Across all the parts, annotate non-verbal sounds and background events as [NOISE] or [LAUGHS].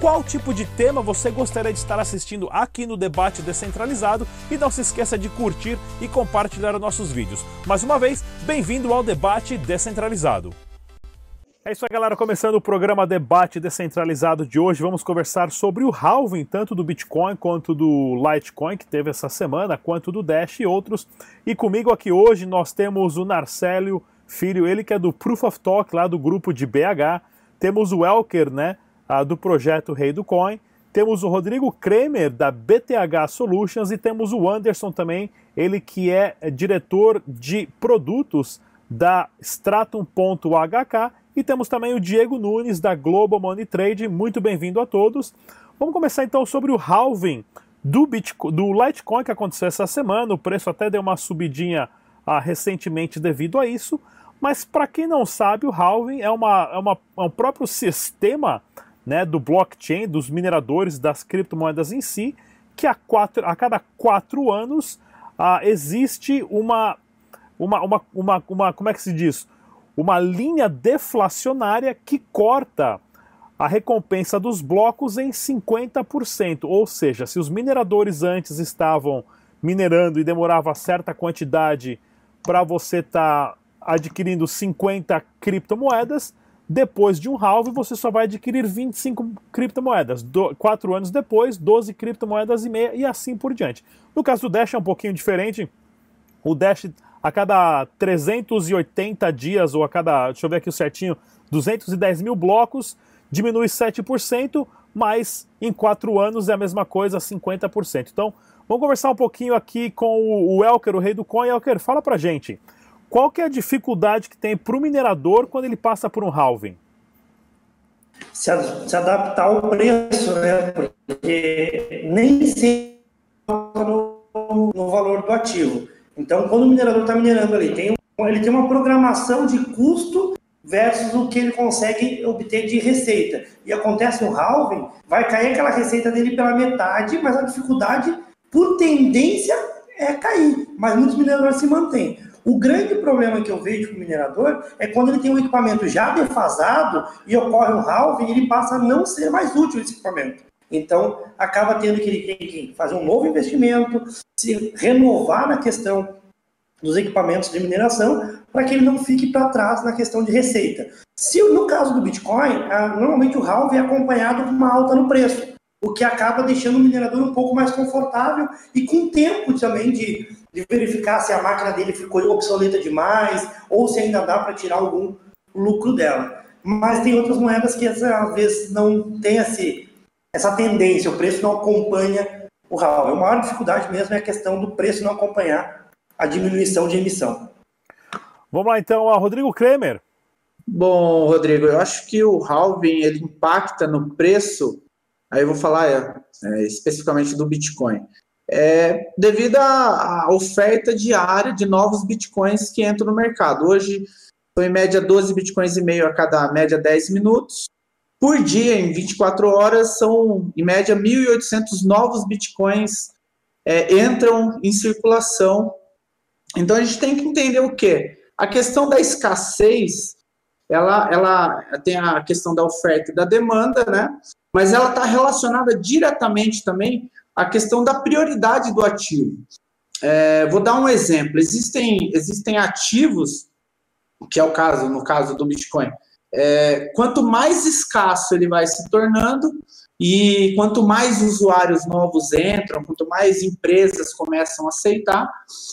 qual tipo de tema você gostaria de estar assistindo aqui no Debate Descentralizado e não se esqueça de curtir e compartilhar nossos vídeos. Mais uma vez, bem-vindo ao Debate Descentralizado. É isso aí, galera. Começando o programa Debate Descentralizado de hoje, vamos conversar sobre o halving, tanto do Bitcoin quanto do Litecoin, que teve essa semana, quanto do Dash e outros. E comigo aqui hoje nós temos o Narcélio Filho, ele que é do Proof of Talk, lá do grupo de BH. Temos o Elker, né? Uh, do projeto Rei do Coin. Temos o Rodrigo Kremer, da BTH Solutions, e temos o Anderson também, ele que é diretor de produtos da Stratum.hk. E temos também o Diego Nunes, da Global Money Trade. Muito bem-vindo a todos. Vamos começar então sobre o halving do, Bitcoin, do Litecoin que aconteceu essa semana. O preço até deu uma subidinha ah, recentemente devido a isso. Mas para quem não sabe, o halving é, uma, é, uma, é um próprio sistema né, do blockchain, dos mineradores, das criptomoedas em si, que a, quatro, a cada quatro anos ah, existe uma, uma, uma, uma, uma, como é que se diz? Uma linha deflacionária que corta a recompensa dos blocos em 50%. Ou seja, se os mineradores antes estavam minerando e demorava certa quantidade para você estar tá adquirindo 50 criptomoedas, depois de um halving, você só vai adquirir 25 criptomoedas. Do, quatro anos depois, 12 criptomoedas e meia e assim por diante. No caso do Dash é um pouquinho diferente. O Dash, a cada 380 dias, ou a cada, deixa eu ver aqui o certinho, 210 mil blocos, diminui 7%, mas em quatro anos é a mesma coisa, 50%. Então, vamos conversar um pouquinho aqui com o Elker, o rei do coin. Elker, fala pra gente. Qual que é a dificuldade que tem para o minerador quando ele passa por um halving? Se, se adaptar ao preço, né? Porque nem sempre no, no valor do ativo. Então, quando o minerador está minerando ali, tem, ele tem uma programação de custo versus o que ele consegue obter de receita. E acontece um halving, vai cair aquela receita dele pela metade, mas a dificuldade, por tendência, é cair. Mas muitos mineradores se mantêm. O grande problema que eu vejo com o minerador é quando ele tem um equipamento já defasado e ocorre um halving, ele passa a não ser mais útil esse equipamento. Então, acaba tendo que ele tem que fazer um novo investimento, se renovar na questão dos equipamentos de mineração, para que ele não fique para trás na questão de receita. Se no caso do Bitcoin, normalmente o halving é acompanhado com uma alta no preço, o que acaba deixando o minerador um pouco mais confortável e com tempo também de de verificar se a máquina dele ficou obsoleta demais ou se ainda dá para tirar algum lucro dela. Mas tem outras moedas que às vezes não tem esse, essa tendência, o preço não acompanha o RAL. A maior dificuldade mesmo é a questão do preço não acompanhar a diminuição de emissão. Vamos lá então, a Rodrigo Kremer. Bom, Rodrigo, eu acho que o halving ele impacta no preço. Aí eu vou falar é, é, especificamente do Bitcoin é, devido à oferta diária de novos bitcoins que entram no mercado. Hoje, são em média 12 bitcoins e meio a cada média 10 minutos. Por dia, em 24 horas, são em média 1.800 novos bitcoins é, entram em circulação. Então a gente tem que entender o quê? A questão da escassez, ela, ela tem a questão da oferta e da demanda, né? Mas ela está relacionada diretamente também a questão da prioridade do ativo. É, vou dar um exemplo. Existem, existem ativos, que é o caso, no caso do Bitcoin, é, quanto mais escasso ele vai se tornando, e quanto mais usuários novos entram, quanto mais empresas começam a aceitar,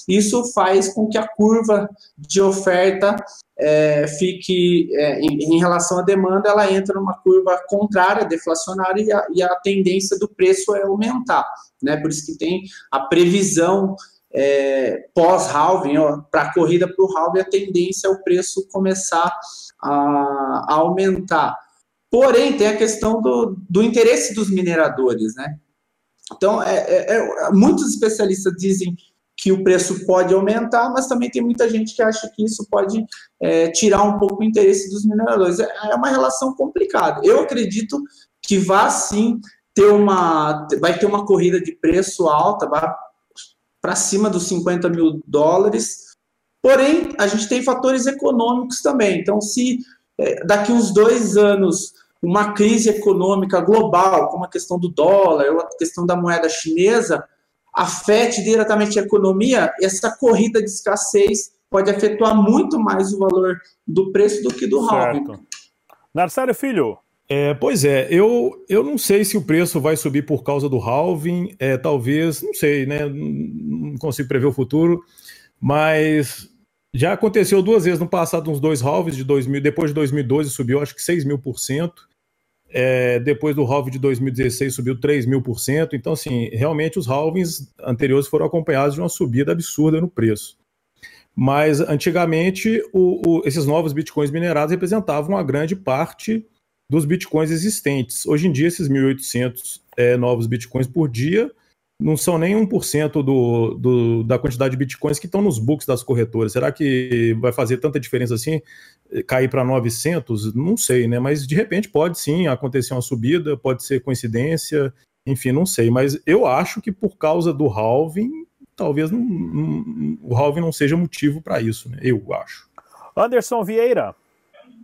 isso faz com que a curva de oferta é, fique, é, em, em, relação à demanda, ela entra numa curva contrária, deflacionária, e a, e a tendência do preço é aumentar. Né? Por isso que tem a previsão é, pós-halving, para a corrida para o halving, a tendência é o preço começar a, a aumentar. Porém, tem a questão do, do interesse dos mineradores, né? Então, é, é, é, muitos especialistas dizem que o preço pode aumentar, mas também tem muita gente que acha que isso pode é, tirar um pouco o interesse dos mineradores. É, é uma relação complicada. Eu acredito que vai sim ter uma, vai ter uma corrida de preço alta, para cima dos 50 mil dólares. Porém, a gente tem fatores econômicos também. Então, se é, daqui uns dois anos uma crise econômica global, como a questão do dólar, ou a questão da moeda chinesa, afete diretamente a economia, essa corrida de escassez pode afetar muito mais o valor do preço do que do halving. Narcélio Filho. É, pois é, eu, eu não sei se o preço vai subir por causa do halving, é, talvez, não sei, né? Não consigo prever o futuro, mas já aconteceu duas vezes no passado, uns dois halves de 2000, depois de 2012 subiu acho que 6 mil por cento, é, depois do halving de 2016 subiu 3 mil por cento. Então, assim, realmente os halvings anteriores foram acompanhados de uma subida absurda no preço. Mas antigamente o, o, esses novos bitcoins minerados representavam uma grande parte dos bitcoins existentes. Hoje em dia, esses 1.800 é, novos bitcoins por dia não são nem 1% do, do, da quantidade de bitcoins que estão nos books das corretoras. Será que vai fazer tanta diferença assim? Cair para 900? Não sei, né? Mas de repente pode sim acontecer uma subida, pode ser coincidência, enfim, não sei. Mas eu acho que por causa do halving, talvez não, não, o halving não seja motivo para isso, né? Eu acho. Anderson Vieira.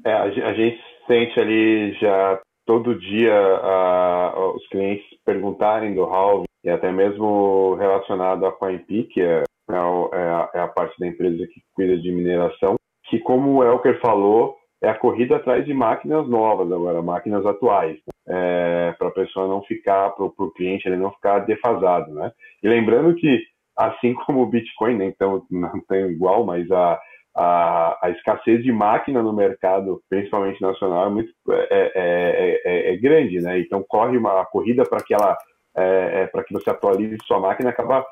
É, a gente sente ali já todo dia uh, os clientes perguntarem do halving e até mesmo relacionado à CoinP, que é, é, a, é a parte da empresa que cuida de mineração, que como o Elker falou, é a corrida atrás de máquinas novas agora, máquinas atuais, é, para a pessoa não ficar, para o cliente ele não ficar defasado, né? E lembrando que, assim como o Bitcoin, nem tão, não tem igual, mas a, a, a, escassez de máquina no mercado, principalmente nacional, é, muito, é, é, é, é grande, né? Então corre uma corrida para que ela é, para que você atualize sua máquina, acaba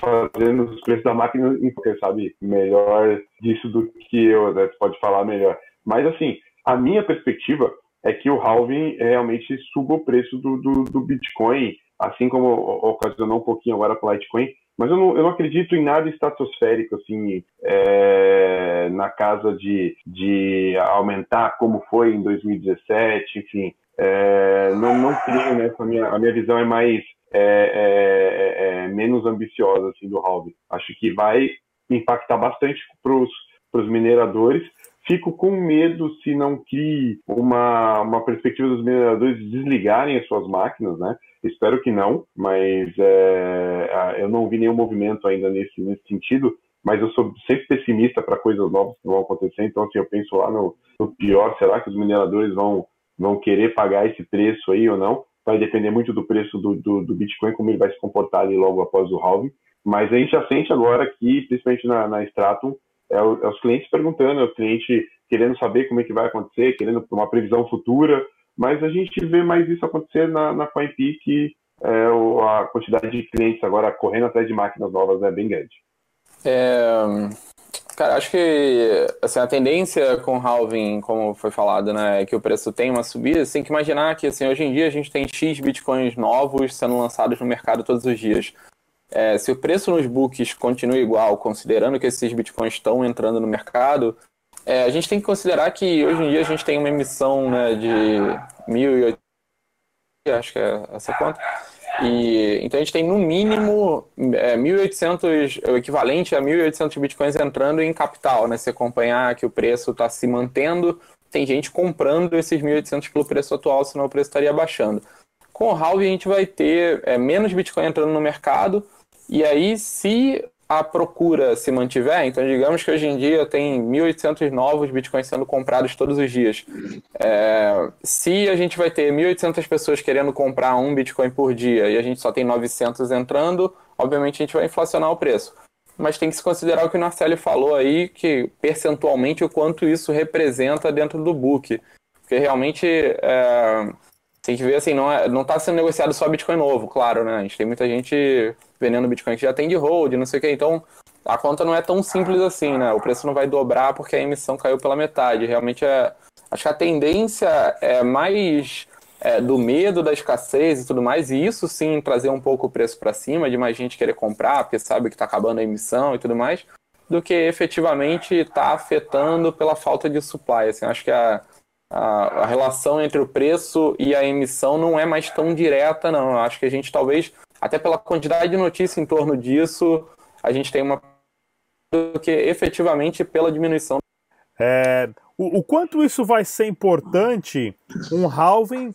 fazendo os preços da máquina, porque sabe melhor disso do que eu, né? Você pode falar melhor. Mas assim, a minha perspectiva é que o halving realmente suba o preço do, do, do Bitcoin, assim como ocasionou um pouquinho agora para o Litecoin, mas eu não, eu não acredito em nada estratosférico, assim, é, na casa de, de aumentar como foi em 2017, enfim. É, não, não creio nessa, minha, a minha visão é mais, é, é, é, é menos ambiciosa, assim, do halving. Acho que vai impactar bastante para os mineradores, Fico com medo se não crie uma, uma perspectiva dos mineradores desligarem as suas máquinas, né? Espero que não, mas é, eu não vi nenhum movimento ainda nesse, nesse sentido. Mas eu sou sempre pessimista para coisas novas que vão acontecer. Então, assim, eu penso lá no, no pior: será que os mineradores vão, vão querer pagar esse preço aí ou não? Vai depender muito do preço do, do, do Bitcoin, como ele vai se comportar ali logo após o halving. Mas a gente já sente agora que, principalmente na, na Stratum, é, o, é os clientes perguntando, é o cliente querendo saber como é que vai acontecer, querendo uma previsão futura, mas a gente vê mais isso acontecer na, na CoinPeak, que é, a quantidade de clientes agora correndo atrás de máquinas novas é bem grande. É, cara, acho que assim, a tendência com o halving, como foi falado, né, é que o preço tem uma subida. Você tem que imaginar que assim, hoje em dia a gente tem X bitcoins novos sendo lançados no mercado todos os dias. É, se o preço nos books continua igual, considerando que esses bitcoins estão entrando no mercado, é, a gente tem que considerar que hoje em dia a gente tem uma emissão né, de 1.800, acho que é essa conta, e, então a gente tem no mínimo é, 1.800, o equivalente a 1.800 bitcoins entrando em capital, né? Se acompanhar que o preço está se mantendo, tem gente comprando esses 1.800 pelo preço atual, senão o preço estaria baixando. Com o halving a gente vai ter é, menos bitcoin entrando no mercado, e aí, se a procura se mantiver, então digamos que hoje em dia tem 1.800 novos bitcoins sendo comprados todos os dias. É, se a gente vai ter 1.800 pessoas querendo comprar um bitcoin por dia e a gente só tem 900 entrando, obviamente a gente vai inflacionar o preço. Mas tem que se considerar o que o Narcelli falou aí, que percentualmente o quanto isso representa dentro do book. Porque realmente é, tem que ver assim, não está não tá sendo negociado só Bitcoin novo, claro, né? A gente tem muita gente vendendo Bitcoin que já tem de hold, não sei o que. Então, a conta não é tão simples assim, né? O preço não vai dobrar porque a emissão caiu pela metade. Realmente é, Acho que a tendência é mais é, do medo da escassez e tudo mais, e isso sim trazer um pouco o preço para cima, de mais gente querer comprar, porque sabe que está acabando a emissão e tudo mais, do que efetivamente está afetando pela falta de supply. Assim, acho que a, a, a, relação entre o preço e a emissão não é mais tão direta, não. Acho que a gente talvez, até pela quantidade de notícia em torno disso, a gente tem uma do que efetivamente pela diminuição. É, o, o quanto isso vai ser importante, um halving,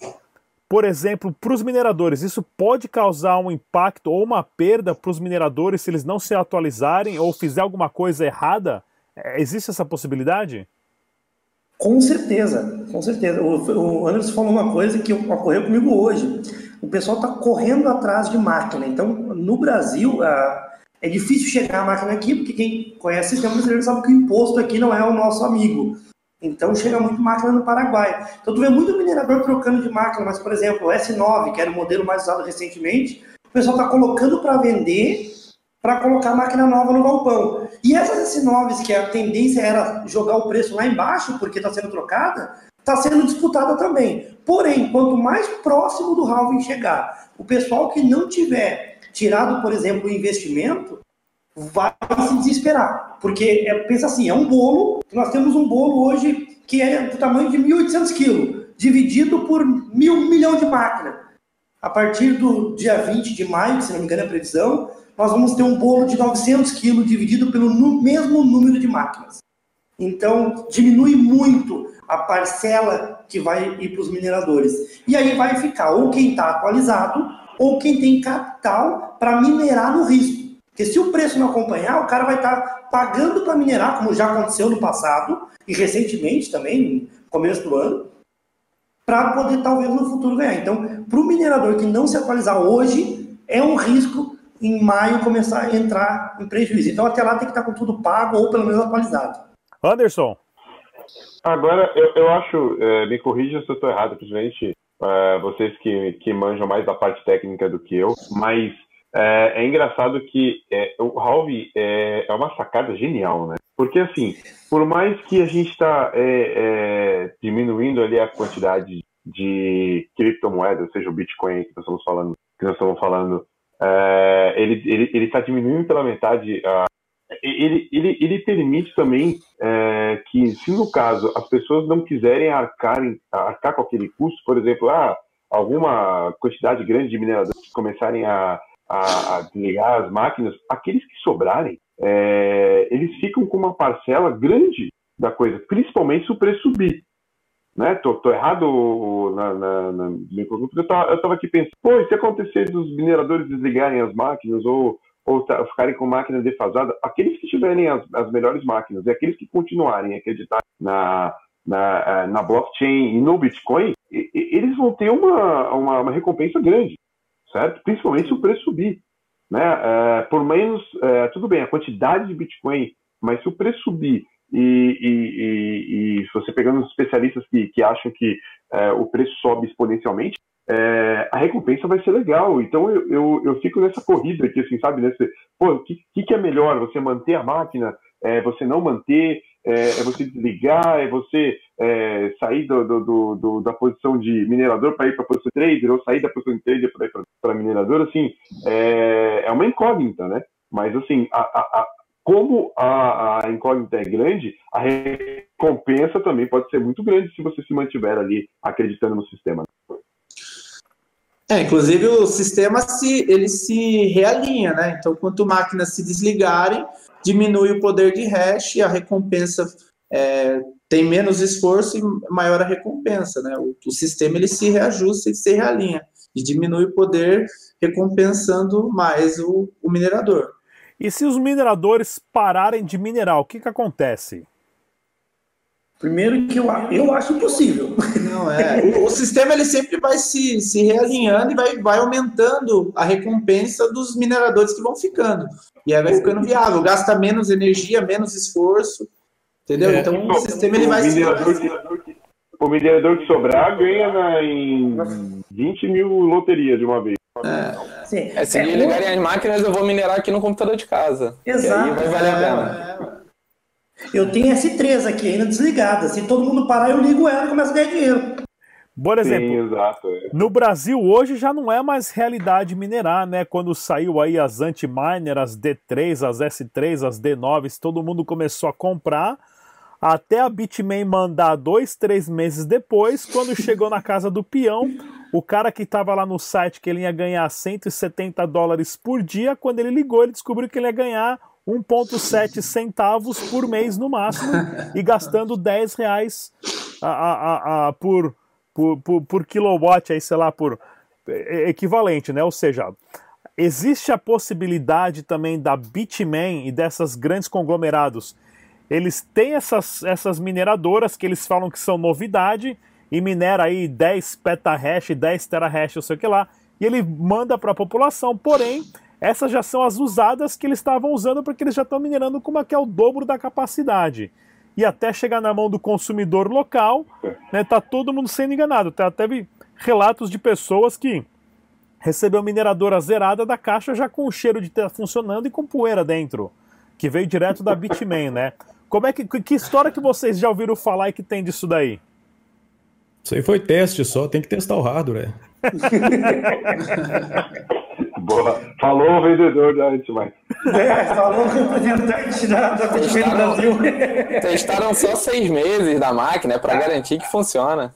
por exemplo, para os mineradores, isso pode causar um impacto ou uma perda para os mineradores se eles não se atualizarem ou fizer alguma coisa errada? É, existe essa possibilidade? Com certeza, com certeza. O, o Anderson falou uma coisa que ocorreu comigo hoje. O pessoal está correndo atrás de máquina. Então, no Brasil, a, é difícil chegar a máquina aqui, porque quem conhece o sistema brasileiro sabe que o imposto aqui não é o nosso amigo. Então, chega muito máquina no Paraguai. Então, tu vê muito minerador trocando de máquina, mas, por exemplo, o S9, que era o modelo mais usado recentemente, o pessoal está colocando para vender para colocar máquina nova no galpão. E essas S9s, que a tendência era jogar o preço lá embaixo, porque está sendo trocada, está sendo disputada também. Porém, quanto mais próximo do halving chegar, o pessoal que não tiver tirado, por exemplo, o investimento, vai se desesperar. Porque, é, pensa assim, é um bolo, nós temos um bolo hoje que é do tamanho de 1.800 quilos, dividido por mil milhão de máquinas. A partir do dia 20 de maio, se não me engano é a previsão, nós vamos ter um bolo de 900 quilos dividido pelo mesmo número de máquinas. Então, diminui muito a parcela que vai ir para os mineradores. E aí vai ficar ou quem está atualizado ou quem tem capital para minerar no risco. Porque se o preço não acompanhar, o cara vai estar tá pagando para minerar, como já aconteceu no passado e recentemente também, no começo do ano, para poder talvez no futuro ganhar. Então, para o minerador que não se atualizar hoje, é um risco em maio começar a entrar em prejuízo. Então até lá tem que estar com tudo pago ou pelo menos atualizado. Anderson. Agora, eu, eu acho, é, me corrija se eu estou errado, principalmente é, vocês que, que manjam mais da parte técnica do que eu, mas é, é engraçado que é, o Halve é, é, uma sacada genial, né? Porque assim, por mais que a gente está é, é, diminuindo ali a quantidade de criptomoedas, seja o Bitcoin que nós estamos falando, que nós estamos falando é, ele ele ele está diminuindo pela metade. A, ele, ele, ele permite também é, que, se no caso as pessoas não quiserem arcar, com aquele custo, por exemplo, ah, alguma quantidade grande de mineradores começarem a, a, a desligar as máquinas, aqueles que sobrarem, é, eles ficam com uma parcela grande da coisa, principalmente se o preço subir né? Tô, tô errado na, na, na eu tava, eu tava aqui pensando, pô, e se acontecer dos mineradores desligarem as máquinas ou, ou tá, ficarem com máquina defasada, aqueles que tiverem as, as melhores máquinas e aqueles que continuarem a acreditar na, na, eh, na blockchain e no Bitcoin, eles vão ter uma, uma, uma recompensa grande, certo? Principalmente se o preço subir. Né? É, por menos, é, tudo bem, a quantidade de Bitcoin, mas se o preço subir e, e, e, e você pegando os especialistas que, que acham que é, o preço sobe exponencialmente, é, a recompensa vai ser legal. Então eu, eu, eu, fico nessa corrida aqui, assim, sabe? Nesse, pô, o que, que, é melhor? Você manter a máquina? É, você não manter? É, é você desligar? É você é, sair do, do, do, da posição de minerador para ir para a posição de trader? Ou sair da posição de trader para ir para minerador? Assim, é, é uma incógnita, né? Mas assim, a, a, como a, a incógnita é grande, a recompensa também pode ser muito grande se você se mantiver ali acreditando no sistema. É, inclusive o sistema se ele se realinha, né? Então, quanto máquinas se desligarem, diminui o poder de hash e a recompensa é, tem menos esforço e maior a recompensa, né? O, o sistema ele se reajusta e se realinha e diminui o poder recompensando mais o, o minerador. E se os mineradores pararem de minerar, o que, que acontece? Primeiro que eu, eu acho impossível. Não, é. [LAUGHS] O, o, sistema ele sempre vai se, se realinhando e vai, vai aumentando a recompensa dos mineradores que vão ficando. E aí vai ficando viável, gasta menos energia, menos esforço. Entendeu? É, então o sistema ele vai se. O minerador que sobrar ganha na, em 20 mil loterias de uma vez. É. Sim. é se é, ligarem as máquinas, eu vou minerar aqui no computador de casa. Exato. vai valer a pena. Eu tenho S3 aqui ainda desligada. Se todo mundo parar, eu ligo ela e começo a ganhar dinheiro. Por exemplo, Sim, exato. é. no Brasil hoje já não é mais realidade minerar, né? Quando saiu aí as anti-miner, as D3, as S3, as D9, todo mundo começou a comprar, até a Bitmain mandar dois, três meses depois, quando chegou na casa do peão, o cara que estava lá no site que ele ia ganhar 170 dólares por dia, quando ele ligou, ele descobriu que ele ia ganhar 1,7 centavos por mês no máximo e gastando 10 reais a, a, a- por, por, por, por kilowatt, aí, sei lá, por equivalente, né? Ou seja, existe a possibilidade também da Bitmain e dessas grandes conglomerados. Eles têm essas, essas mineradoras que eles falam que são novidade e minera aí 10 petahash, 10 terahash, não sei o que lá, e ele manda para a população, porém, essas já são as usadas que eles estavam usando porque eles já estão minerando com uma que é o dobro da capacidade. E até chegar na mão do consumidor local, né, tá todo mundo sendo enganado. Tá, teve relatos de pessoas que recebeu mineradora zerada da caixa já com o cheiro de estar funcionando e com poeira dentro, que veio direto da Bitmain, né? Como é que, que história que vocês já ouviram falar e que tem disso daí? Isso aí foi teste só, tem que testar o hardware. [LAUGHS] Boa. Falou o vendedor da Antimais. É, falou o representante da, da Testaram, Brasil. [LAUGHS] testaram só seis meses da máquina para garantir que funciona.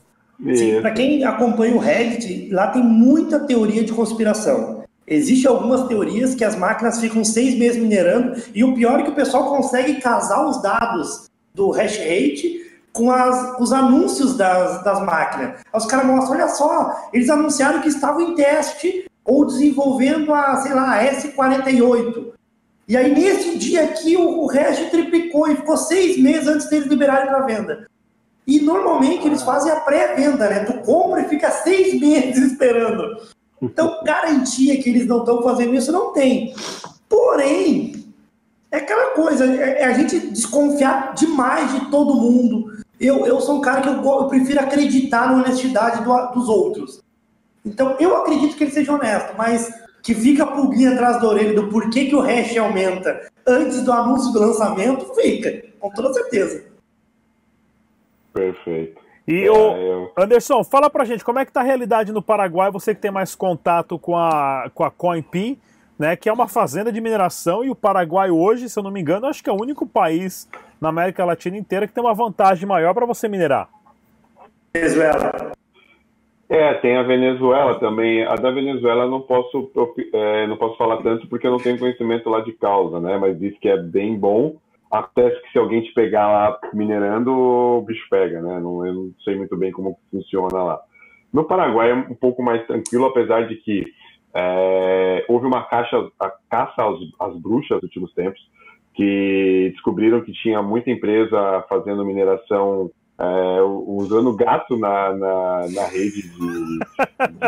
Para quem acompanha o Reddit, lá tem muita teoria de conspiração. Existem algumas teorias que as máquinas ficam seis meses minerando, e o pior é que o pessoal consegue casar os dados do hash rate com as- os anúncios das, das máquinas. Os caras mostram, olha só, eles anunciaram que estavam em teste ou desenvolvendo a, sei lá, a S48. E aí, nesse dia aqui, o, o triplicou e ficou seis meses antes deles liberarem para venda. E normalmente eles fazem a pré-venda, né? Tu compra e fica seis [LAUGHS] meses esperando. Então, garantia que eles não estão fazendo isso não tem. Porém, é aquela coisa, é, é a gente desconfiar demais de todo mundo. Eu, eu sou um cara que eu, eu prefiro acreditar na honestidade do- dos outros. Então, eu acredito que ele seja honesto, mas que fica a pulguinha atrás da orelha do porquê que o hash aumenta antes do anúncio do lançamento, fica, com toda certeza. Perfeito. E É, o eu- Anderson, fala pra gente como é que tá a realidade no Paraguai, você que tem mais contato com a, com a CoinP, né, que é uma fazenda de mineração, e o Paraguai hoje, se eu não me engano, acho que é o único país na América Latina inteira que tem uma vantagem maior para você minerar. Venezuela. É, tem a Venezuela também. A da Venezuela eu não posso, é, não posso falar tanto porque eu não tenho conhecimento lá de causa, né? Mas diz que é bem bom. Até que se alguém te pegar lá minerando, o bicho pega, né? Não, eu não sei muito bem como funciona lá. No Paraguai é um pouco mais tranquilo, apesar de que é, houve uma caixa, a caça às, às bruxas nos últimos tempos, que descobriram que tinha muita empresa fazendo mineração é, usando gato na, na, na rede de.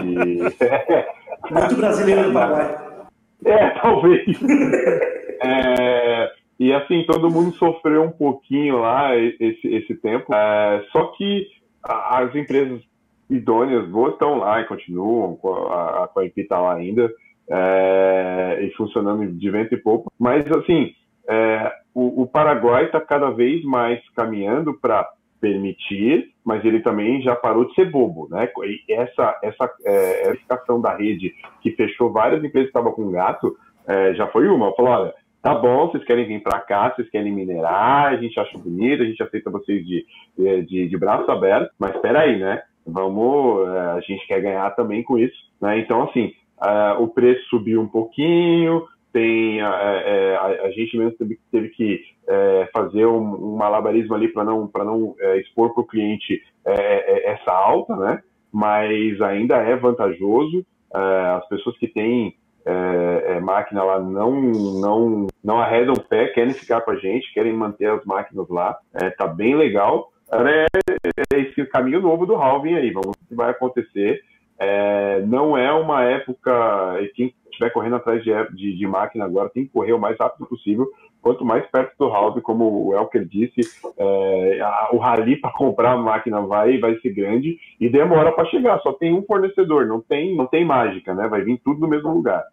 de... [LAUGHS] Muito brasileiro no Paraguai. é, talvez. [LAUGHS] É, e assim, todo mundo sofreu um pouquinho lá esse, esse tempo. É, só que as empresas idôneas boas estão lá e continuam, a, a está lá ainda, é, e funcionando de vento e pouco. Mas assim, é, o, o Paraguai está cada vez mais caminhando para permitir, mas ele também já parou de ser bobo, né? Essa essa é, da rede que fechou várias empresas que estavam com gato é, já foi uma. Falou, olha, tá bom, vocês querem vir para cá, vocês querem minerar, a gente acha bonito, a gente aceita vocês de, de, de braço aberto, mas espera aí, né? Vamos, é, a gente quer ganhar também com isso, né? Então, assim, é, o preço subiu um pouquinho, tem a, é, a, a gente mesmo teve, teve que é, fazer um, um malabarismo ali para não para não é, expor para o cliente é, é, essa alta, né? Mas ainda é vantajoso. É, as pessoas que têm é, é, máquina lá não não não arredam o pé, querem ficar com a gente, querem manter as máquinas lá. É, tá bem legal. É, é esse caminho novo do halving aí. Vamos ver o que vai acontecer. É, não é uma época. Quem estiver correndo atrás de, de, de, máquina agora tem que correr o mais rápido possível. Quanto mais perto do halving, como o Elker disse, é, a, o rally para comprar a máquina vai vai ser grande e demora para chegar. Só tem um fornecedor, não tem não tem mágica, né? Vai vir tudo no mesmo lugar.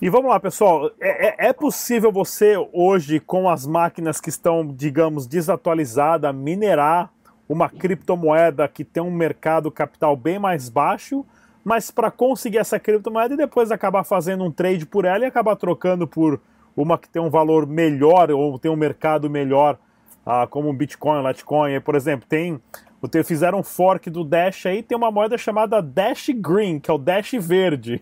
E vamos lá, pessoal. É, é, é, possível você hoje, com as máquinas que estão, digamos, desatualizadas, minerar uma criptomoeda que tem um mercado capital bem mais baixo, mas para conseguir essa criptomoeda e depois acabar fazendo um trade por ela e acabar trocando por uma que tem um valor melhor ou tem um mercado melhor, ah, como um Bitcoin, Litecoin, por exemplo, tem fizeram um fork do Dash aí, tem uma moeda chamada Dash Green, que é o Dash verde.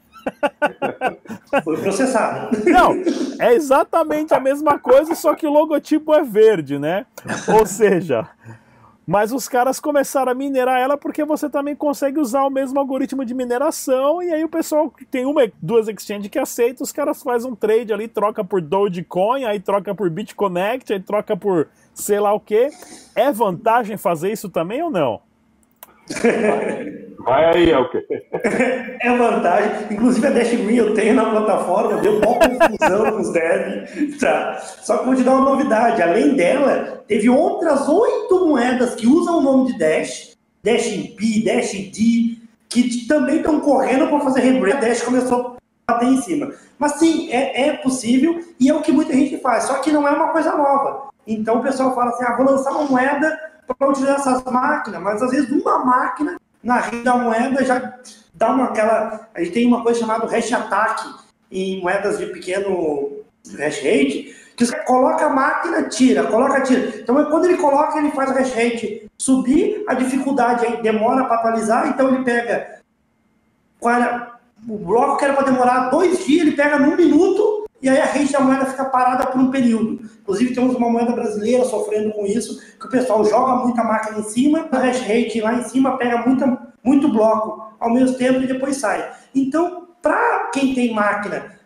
Foi processado. Não, é exatamente a mesma coisa, só que o logotipo é verde, né? Ou seja, mas os caras começaram a minerar ela porque você também consegue usar o mesmo algoritmo de mineração e aí o pessoal tem uma, duas exchanges que aceita, os caras fazem um trade ali, troca por Dogecoin, aí troca por BitConnect, aí troca por sei lá o que. É vantagem fazer isso também ou não? [LAUGHS] Vai aí, é o quê? [LAUGHS] É vantagem. Inclusive a Dash Green eu tenho na plataforma, deu uma confusão [LAUGHS] com os devs. Tá. Só que vou te dar uma novidade. Além dela, teve outras oito moedas que usam o nome de Dash, Dash MP, Dash D, que também estão correndo para fazer rebrand. A Dash começou a bater em cima. Mas sim, é, é possível e é o que muita gente faz. Só que não é uma coisa nova. Então o pessoal fala assim: ah, vou lançar uma moeda para utilizar essas máquinas, mas às vezes uma máquina na rede da moeda já dá uma aquela. A gente tem uma coisa chamada hash attack em moedas de pequeno hash rate, que você coloca a máquina, tira, coloca, tira. Então quando ele coloca, ele faz o hash rate subir, a dificuldade aí demora para atualizar, então ele pega. O bloco que era para demorar dois dias, ele pega num minuto e aí a rede da moeda fica parada por um período. Inclusive, temos uma moeda brasileira sofrendo com isso, que o pessoal joga muita máquina em cima, a hash rate lá em cima pega muita, muito bloco ao mesmo tempo e depois sai. Então, para quem tem máquina,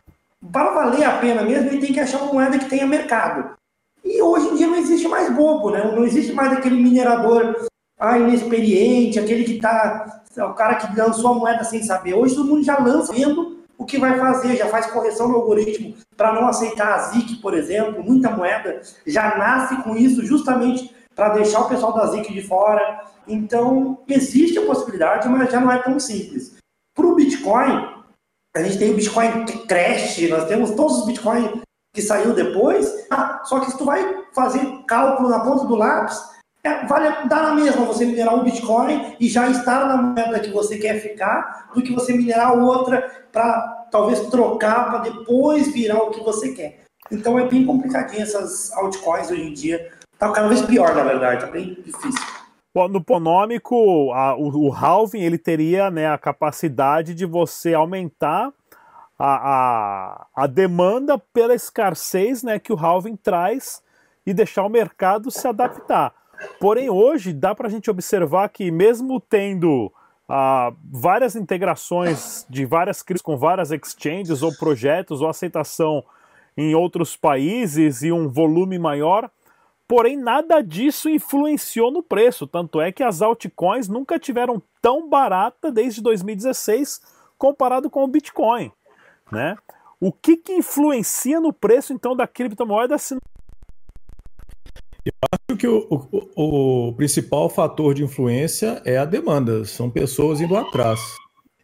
para valer a pena mesmo, ele tem que achar uma moeda que tenha mercado. E hoje em dia não existe mais bobo, né? Não existe mais aquele minerador ah, inexperiente, aquele que tá. O cara que lançou a moeda sem saber. Hoje todo mundo já lança vendo o que vai fazer? Já faz correção no algoritmo para não aceitar a ZIC, por exemplo. Muita moeda já nasce com isso justamente para deixar o pessoal da ZIC de fora. Então, existe a possibilidade, mas já não é tão simples. Para o Bitcoin, a gente tem o Bitcoin Crash, nós temos todos os Bitcoin que saiu depois. Ah, só que se tu vai fazer cálculo na ponta do lápis, é, vale dar na mesma você minerar um Bitcoin e já estar na moeda que você quer ficar, do que você minerar outra para talvez trocar para depois virar o que você quer. Então é bem complicadinho essas altcoins hoje em dia. Tá cada vez pior, na verdade, tá bem difícil. No Ponômico, a, o, o halving ele teria né, a capacidade de você aumentar a, a, a demanda pela escassez né, que o halving traz e deixar o mercado se adaptar. Porém, hoje dá para a gente observar que, mesmo tendo ah, várias integrações de várias crises com várias exchanges ou projetos ou aceitação em outros países e um volume maior, porém nada disso influenciou no preço. Tanto é que as altcoins nunca tiveram tão barata desde 2016 comparado com o Bitcoin, né? O que, que influencia no preço então da criptomoeda se eu acho que o, o, o, principal fator de influência é a demanda, são pessoas indo atrás.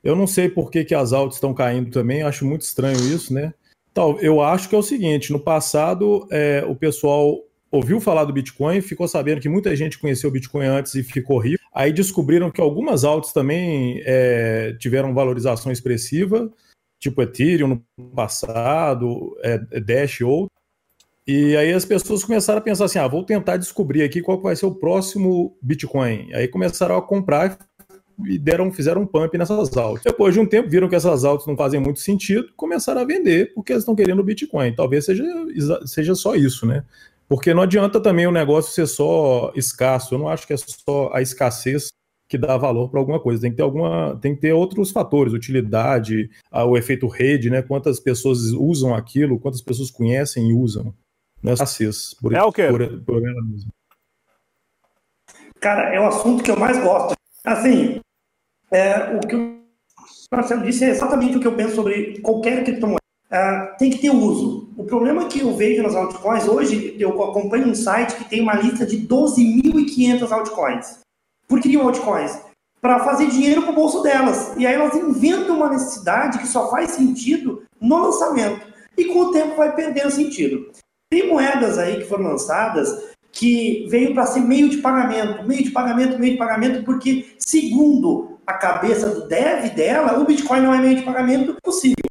Eu não sei por que, que as altas estão caindo também, acho muito estranho isso, né? Tal, eu acho que é o seguinte: no passado, é, o pessoal ouviu falar do Bitcoin, ficou sabendo que muita gente conheceu o Bitcoin antes e ficou rico. Aí descobriram que algumas altas também é, tiveram valorização expressiva, tipo Ethereum no passado, é, Dash ou e aí as pessoas começaram a pensar assim: ah, vou tentar descobrir aqui qual vai ser o próximo Bitcoin. Aí começaram a comprar e deram, fizeram um pump nessas altas. Depois de um tempo, viram que essas altas não fazem muito sentido, começaram a vender porque eles estão querendo o Bitcoin. Talvez seja, seja só isso, né? Porque não adianta também o negócio ser só escasso. Eu não acho que é só a escassez que dá valor para alguma coisa. Tem que ter alguma, tem que ter outros fatores, utilidade, o efeito rede, né? Quantas pessoas usam aquilo, quantas pessoas conhecem e usam. Não é racismo. Por, é o quê? Por, por ela mesma. Cara, é o assunto que eu mais gosto. Assim, é, o que o Marcelo disse é exatamente o que eu penso sobre qualquer criptomoeda. É, tem que ter uso. O problema que eu vejo nas altcoins, hoje eu acompanho um site que tem uma lista de 12.500 altcoins. Por que altcoins? Para fazer dinheiro para o bolso delas. E aí elas inventam uma necessidade que só faz sentido no lançamento. E com o tempo vai perdendo sentido. Tem moedas aí que foram lançadas que veio para ser meio de pagamento, meio de pagamento, meio de pagamento, porque, segundo a cabeça do dev dela, o Bitcoin não é meio de pagamento possível.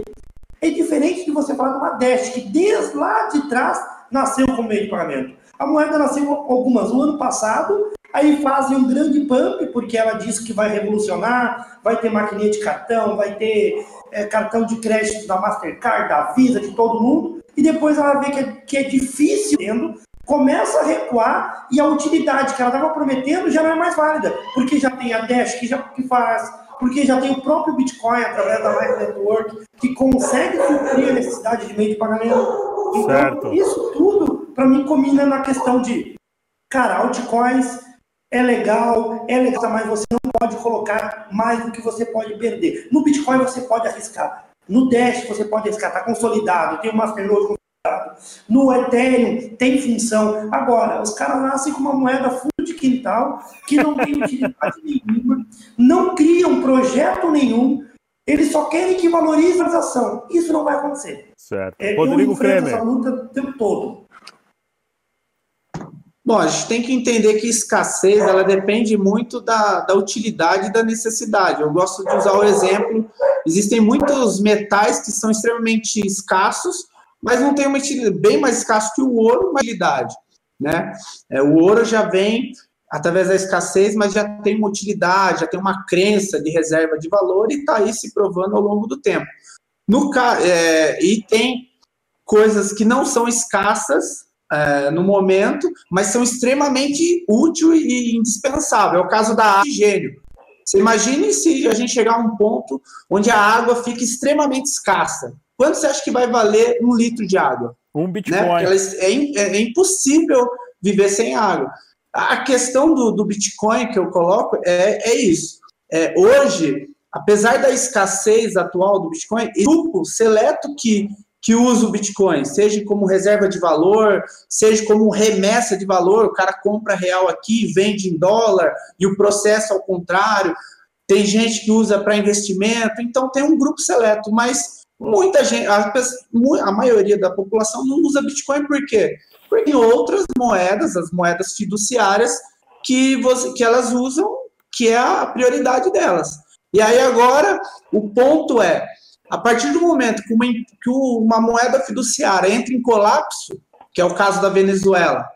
É diferente de você falar de uma Dash, que desde lá de trás nasceu como meio de pagamento. A moeda nasceu algumas no ano passado, aí fazem um grande pump, porque ela disse que vai revolucionar, vai ter maquininha de cartão, vai ter é, cartão de crédito da Mastercard, da Visa, de todo mundo, e depois ela vê que é, que é difícil, começa a recuar e a utilidade que ela estava prometendo já não é mais válida, porque já tem a Dash que já que faz, porque já tem o próprio Bitcoin através da Live Network que consegue suprir a necessidade de meio de pagamento. Então, certo. isso tudo para mim combina na questão de, cara, altcoins é legal, é legal, mas você não pode colocar mais do que você pode perder. No Bitcoin você pode arriscar. No Dash você pode está consolidado, tem o Masternode no Ethereum tem função. Agora, os caras nascem com uma moeda fundo de quintal, que não tem utilidade [LAUGHS] nenhuma, não criam projeto nenhum, eles só querem que valorize a ação. Isso não vai acontecer. Certo. É, Rodrigo Kremer. essa luta o tempo todo. Bom, a gente tem que entender que escassez ela depende muito da, da utilidade e da necessidade. Eu gosto de usar o exemplo: existem muitos metais que são extremamente escassos, mas não tem uma utilidade, bem mais escasso que o ouro, uma utilidade, né? É, o ouro já vem através da escassez, mas já tem uma utilidade, já tem uma crença de reserva de valor e está aí se provando ao longo do tempo. No, é, e tem coisas que não são escassas é, no momento, mas são extremamente útil e indispensável. É o caso da água de gênio. Você imagine se a gente chegar a um ponto onde a água fica extremamente escassa. Quanto você acha que vai valer um litro de água? Um Bitcoin. Né? É, é, é, impossível viver sem água. A questão do, do Bitcoin que eu coloco é, é isso. É, hoje, apesar da escassez atual do Bitcoin, grupo seleto que, que usa o Bitcoin, seja como reserva de valor, seja como remessa de valor, o cara compra real aqui, vende em dólar, e o processo ao contrário. Tem gente que usa para investimento, então tem um grupo seleto, mas Muita gente, a, a maioria da população não usa Bitcoin por quê? Porque tem outras moedas, as moedas fiduciárias, que, você, que elas usam, que é a prioridade delas. E aí agora, o ponto é, a partir do momento que uma, que uma moeda fiduciária entra em colapso, que é o caso da Venezuela,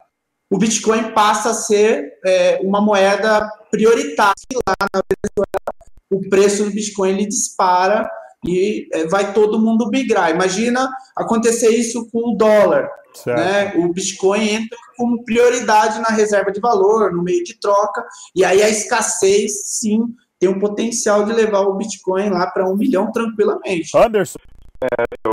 o Bitcoin passa a ser é, uma moeda prioritária. Lá na Venezuela, o preço do Bitcoin ele dispara e é, vai todo mundo migrar. Imagina acontecer isso com o dólar. Né? O Bitcoin entra como prioridade na reserva de valor, no meio de troca, e aí a escassez, sim, tem um potencial de levar o Bitcoin lá para um milhão tranquilamente. Anderson. É, eu,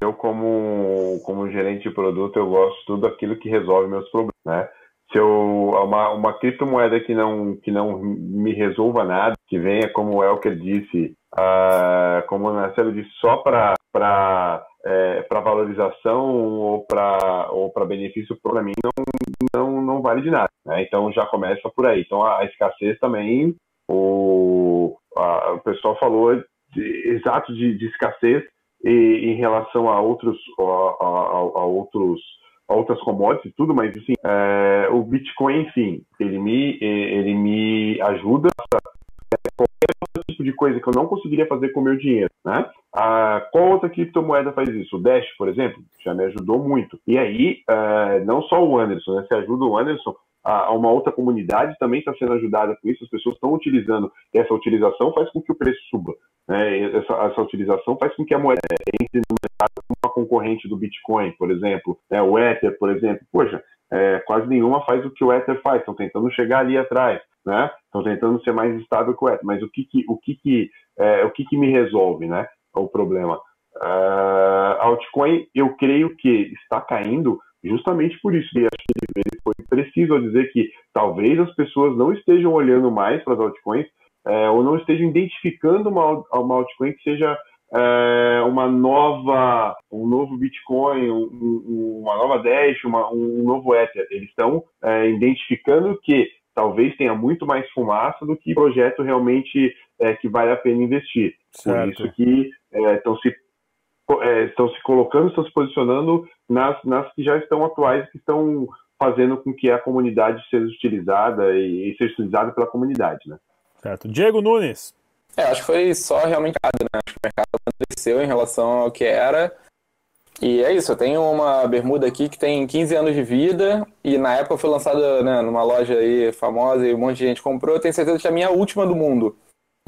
eu, como, como gerente de produto, eu gosto de tudo aquilo que resolve meus problemas, né? se eu uma, uma criptomoeda que não que não me resolva nada, que venha como o Elker disse, uh, como o Marcelo disse, só para para é, para valorização ou para ou para benefício para mim não, não não vale de nada, né? Então já começa por aí. Então a, a escassez também o a, o pessoal falou de, exato de, de escassez e, em relação a outros a, a, a outros outras commodities tudo, mas assim, é, o Bitcoin, enfim, ele me, ele me ajuda a qualquer tipo de coisa que eu não conseguiria fazer com o meu dinheiro, né? Ah, qual outra criptomoeda faz isso? O Dash, por exemplo, já me ajudou muito. E aí, é, não só o Anderson, né? Se ajuda o Anderson, a, uma outra comunidade também está sendo ajudada com isso, as pessoas estão utilizando, e essa utilização faz com que o preço suba. Né? Essa, essa, utilização faz com que a moeda entre no mercado como uma concorrente do Bitcoin, por exemplo, né? o Ether, por exemplo. Poxa, é, quase nenhuma faz o que o Ether faz, estão tentando chegar ali atrás, né? Estão tentando ser mais estável que o Ether. Mas o que que, o que, que, é, o que, que me resolve, né? O problema. Uh, altcoin, eu creio que está caindo justamente por isso. E acho que ele foi preciso dizer que talvez as pessoas não estejam olhando mais para as altcoins é, ou não estejam identificando uma, uma altcoin que seja é, uma nova, um novo Bitcoin, um, uma nova Dash, uma, um novo Ether. Eles estão é, identificando que talvez tenha muito mais fumaça do que projeto realmente é, que vale a pena investir. Certo. Por isso que é, estão se é, estão se colocando, estão se posicionando nas, nas que já estão atuais, que estão fazendo com que a comunidade seja utilizada e, e seja utilizada pela comunidade, né? Certo. Diego Nunes. É, acho que foi só realmente né? Acho que o mercado cresceu em relação ao que era. E é isso, eu tenho uma bermuda aqui que tem 15 anos de vida e na época foi lançada né, numa loja aí famosa e um monte de gente comprou. Eu tenho certeza que é a minha última do mundo.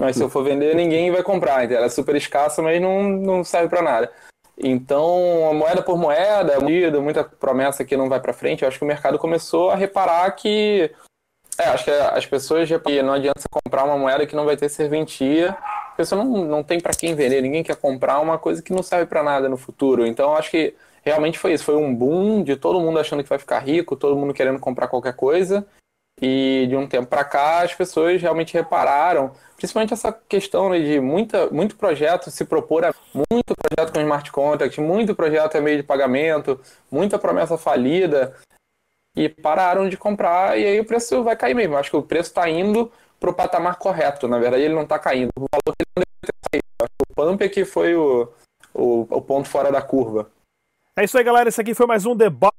Mas se eu for vender, ninguém vai comprar. Ela é super escassa, mas não, não serve para nada. Então, moeda por moeda, muita promessa que não vai para frente. Eu acho que o mercado começou a reparar que. É, acho que as pessoas não adianta comprar uma moeda que não vai ter serventia a pessoa não, não tem para quem vender, ninguém quer comprar uma coisa que não serve para nada no futuro. Então, acho que realmente foi isso. Foi um boom de todo mundo achando que vai ficar rico, todo mundo querendo comprar qualquer coisa. E de um tempo para cá, as pessoas realmente repararam, principalmente essa questão né, de muita, muito projeto se propor a muito projeto com smart contract, muito projeto é meio de pagamento, muita promessa falida, e pararam de comprar, e aí o preço vai cair mesmo. Acho que o preço está indo para o patamar correto. Na verdade, ele não está caindo. O valor que ele não deve ter saído. O pump é que foi o, o, o, ponto fora da curva. É isso aí, galera. Esse aqui foi mais um debate.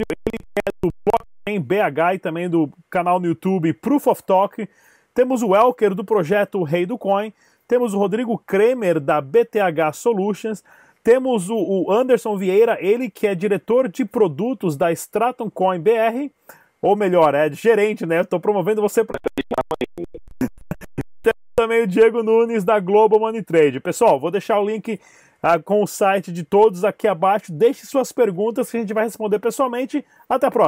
Ele é do Blockchain BH e também do canal no YouTube Proof of Talk. Temos o Elker do projeto Rei do Coin. Temos o Rodrigo Kremer da BTH Solutions. Temos o, Anderson Vieira, ele que é diretor de produtos da Stratum Coin BR ou melhor, é gerente, né? Estou promovendo você para. [LAUGHS] também o Diego Nunes da Global Money Trade. Pessoal, vou deixar o link ah, com o site de todos aqui abaixo. Deixe suas perguntas que a gente vai responder pessoalmente. Até a próxima.